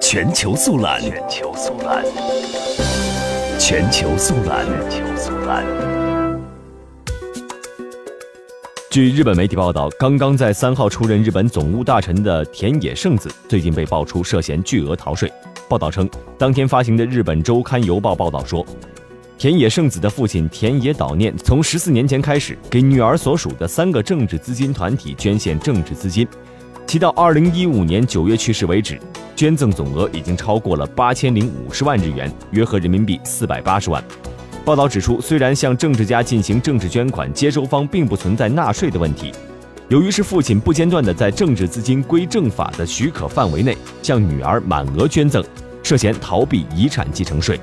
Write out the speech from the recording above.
全球速览，全球速览，全球速览，全球速览。据日本媒体报道，刚刚在三号出任日本总务大臣的田野圣子，最近被爆出涉嫌巨额逃税。报道称，当天发行的日本周刊邮报报道说，田野圣子的父亲田野岛念从十四年前开始，给女儿所属的三个政治资金团体捐献政治资金，其到二零一五年九月去世为止，捐赠总额已经超过了八千零五十万日元，约合人民币四百八十万。报道指出，虽然向政治家进行政治捐款，接收方并不存在纳税的问题。由于是父亲不间断的在政治资金归正法的许可范围内向女儿满额捐赠，涉嫌逃避遗产继承税。